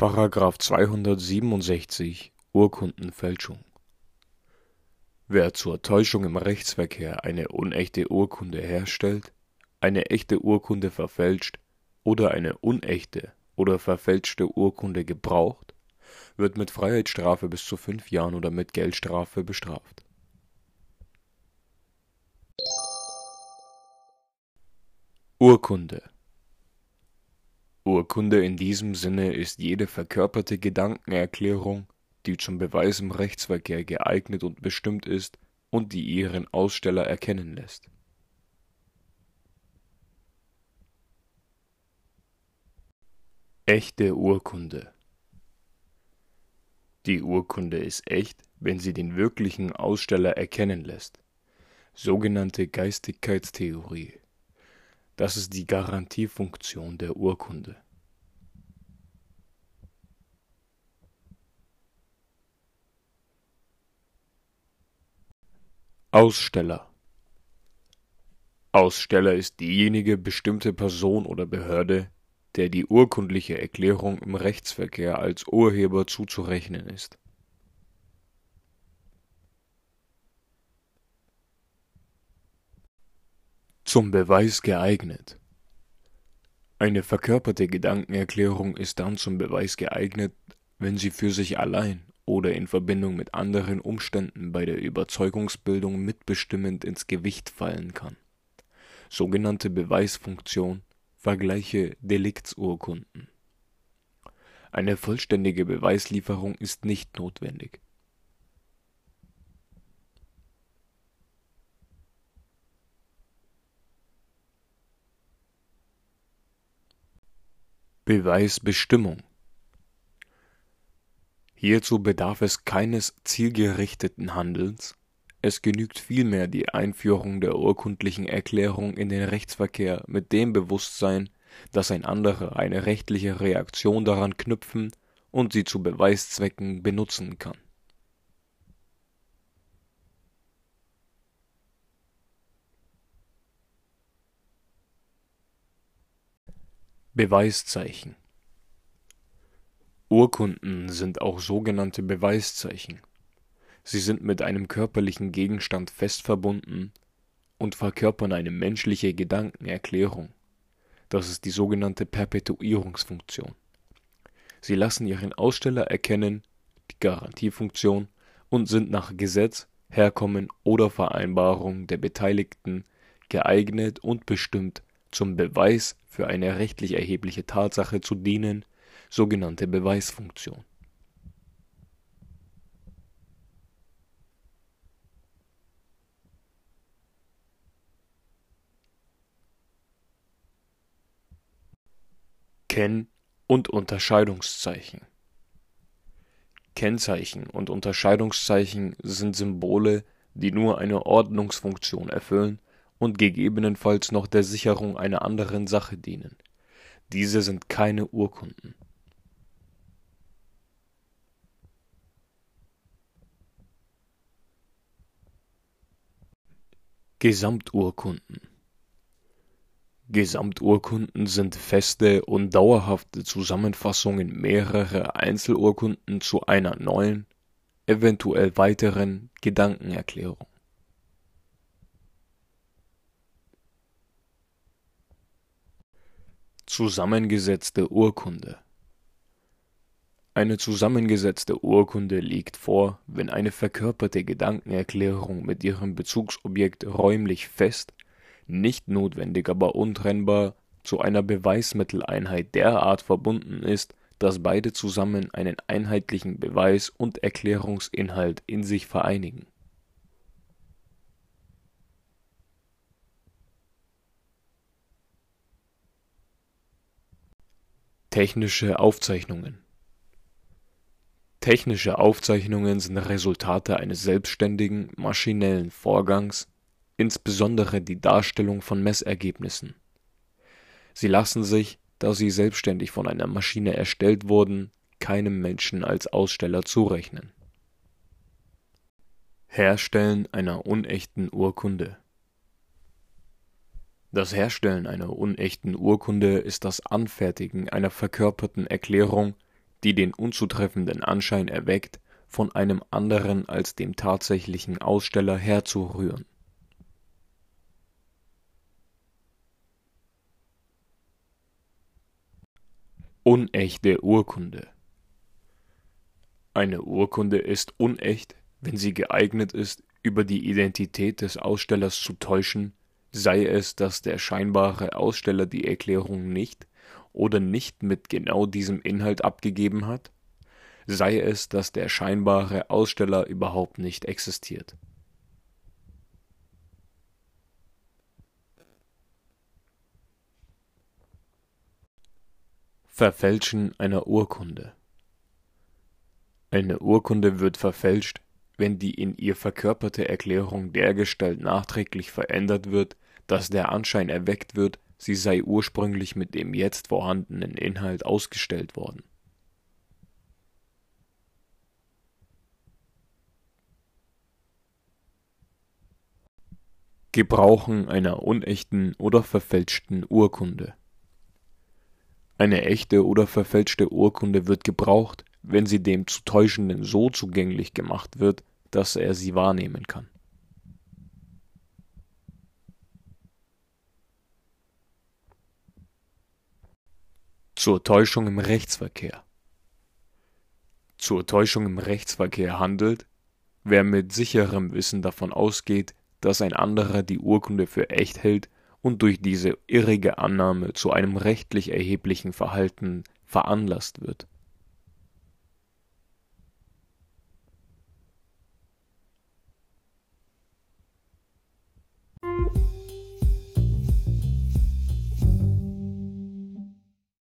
Paragraph 267 Urkundenfälschung Wer zur Täuschung im Rechtsverkehr eine unechte Urkunde herstellt, eine echte Urkunde verfälscht oder eine unechte oder verfälschte Urkunde gebraucht, wird mit Freiheitsstrafe bis zu fünf Jahren oder mit Geldstrafe bestraft. Urkunde Urkunde in diesem Sinne ist jede verkörperte Gedankenerklärung, die zum Beweis im Rechtsverkehr geeignet und bestimmt ist und die ihren Aussteller erkennen lässt. Echte Urkunde Die Urkunde ist echt, wenn sie den wirklichen Aussteller erkennen lässt. Sogenannte Geistigkeitstheorie das ist die Garantiefunktion der Urkunde. Aussteller Aussteller ist diejenige bestimmte Person oder Behörde, der die urkundliche Erklärung im Rechtsverkehr als Urheber zuzurechnen ist Zum Beweis geeignet. Eine verkörperte Gedankenerklärung ist dann zum Beweis geeignet, wenn sie für sich allein oder in Verbindung mit anderen Umständen bei der Überzeugungsbildung mitbestimmend ins Gewicht fallen kann. Sogenannte Beweisfunktion vergleiche Deliktsurkunden. Eine vollständige Beweislieferung ist nicht notwendig Beweisbestimmung Hierzu bedarf es keines zielgerichteten Handelns, es genügt vielmehr die Einführung der urkundlichen Erklärung in den Rechtsverkehr mit dem Bewusstsein, dass ein anderer eine rechtliche Reaktion daran knüpfen und sie zu Beweiszwecken benutzen kann Beweiszeichen Urkunden sind auch sogenannte Beweiszeichen. Sie sind mit einem körperlichen Gegenstand fest verbunden und verkörpern eine menschliche Gedankenerklärung. Das ist die sogenannte Perpetuierungsfunktion. Sie lassen ihren Aussteller erkennen, die Garantiefunktion, und sind nach Gesetz, Herkommen oder Vereinbarung der Beteiligten geeignet und bestimmt zum Beweis für eine rechtlich erhebliche Tatsache zu dienen, sogenannte Beweisfunktion. Kenn- und Unterscheidungszeichen Kennzeichen und Unterscheidungszeichen sind Symbole, die nur eine Ordnungsfunktion erfüllen und gegebenenfalls noch der Sicherung einer anderen Sache dienen. Diese sind keine Urkunden. Gesamturkunden Gesamturkunden sind feste und dauerhafte Zusammenfassungen mehrerer Einzelurkunden zu einer neuen, eventuell weiteren Gedankenerklärung Zusammengesetzte Urkunde. Eine zusammengesetzte Urkunde liegt vor, wenn eine verkörperte Gedankenerklärung mit ihrem Bezugsobjekt räumlich fest, nicht notwendig aber untrennbar zu einer Beweismitteleinheit derart verbunden ist, dass beide zusammen einen einheitlichen Beweis und Erklärungsinhalt in sich vereinigen Technische Aufzeichnungen Technische Aufzeichnungen sind Resultate eines selbstständigen maschinellen Vorgangs, insbesondere die Darstellung von Messergebnissen. Sie lassen sich, da sie selbstständig von einer Maschine erstellt wurden, keinem Menschen als Aussteller zurechnen. Herstellen einer unechten Urkunde das Herstellen einer unechten Urkunde ist das Anfertigen einer verkörperten Erklärung, die den unzutreffenden Anschein erweckt, von einem anderen als dem tatsächlichen Aussteller herzurühren. Unechte Urkunde Eine Urkunde ist unecht, wenn sie geeignet ist, über die Identität des Ausstellers zu täuschen, sei es, dass der scheinbare Aussteller die Erklärung nicht oder nicht mit genau diesem Inhalt abgegeben hat, sei es, dass der scheinbare Aussteller überhaupt nicht existiert. Verfälschen einer Urkunde Eine Urkunde wird verfälscht, wenn die in ihr verkörperte Erklärung dergestalt nachträglich verändert wird, dass der Anschein erweckt wird, sie sei ursprünglich mit dem jetzt vorhandenen Inhalt ausgestellt worden. Gebrauchen einer unechten oder verfälschten Urkunde Eine echte oder verfälschte Urkunde wird gebraucht, wenn sie dem zu Täuschenden so zugänglich gemacht wird, dass er sie wahrnehmen kann. Zur Täuschung im Rechtsverkehr. Zur Täuschung im Rechtsverkehr handelt, wer mit sicherem Wissen davon ausgeht, dass ein anderer die Urkunde für echt hält und durch diese irrige Annahme zu einem rechtlich erheblichen Verhalten veranlasst wird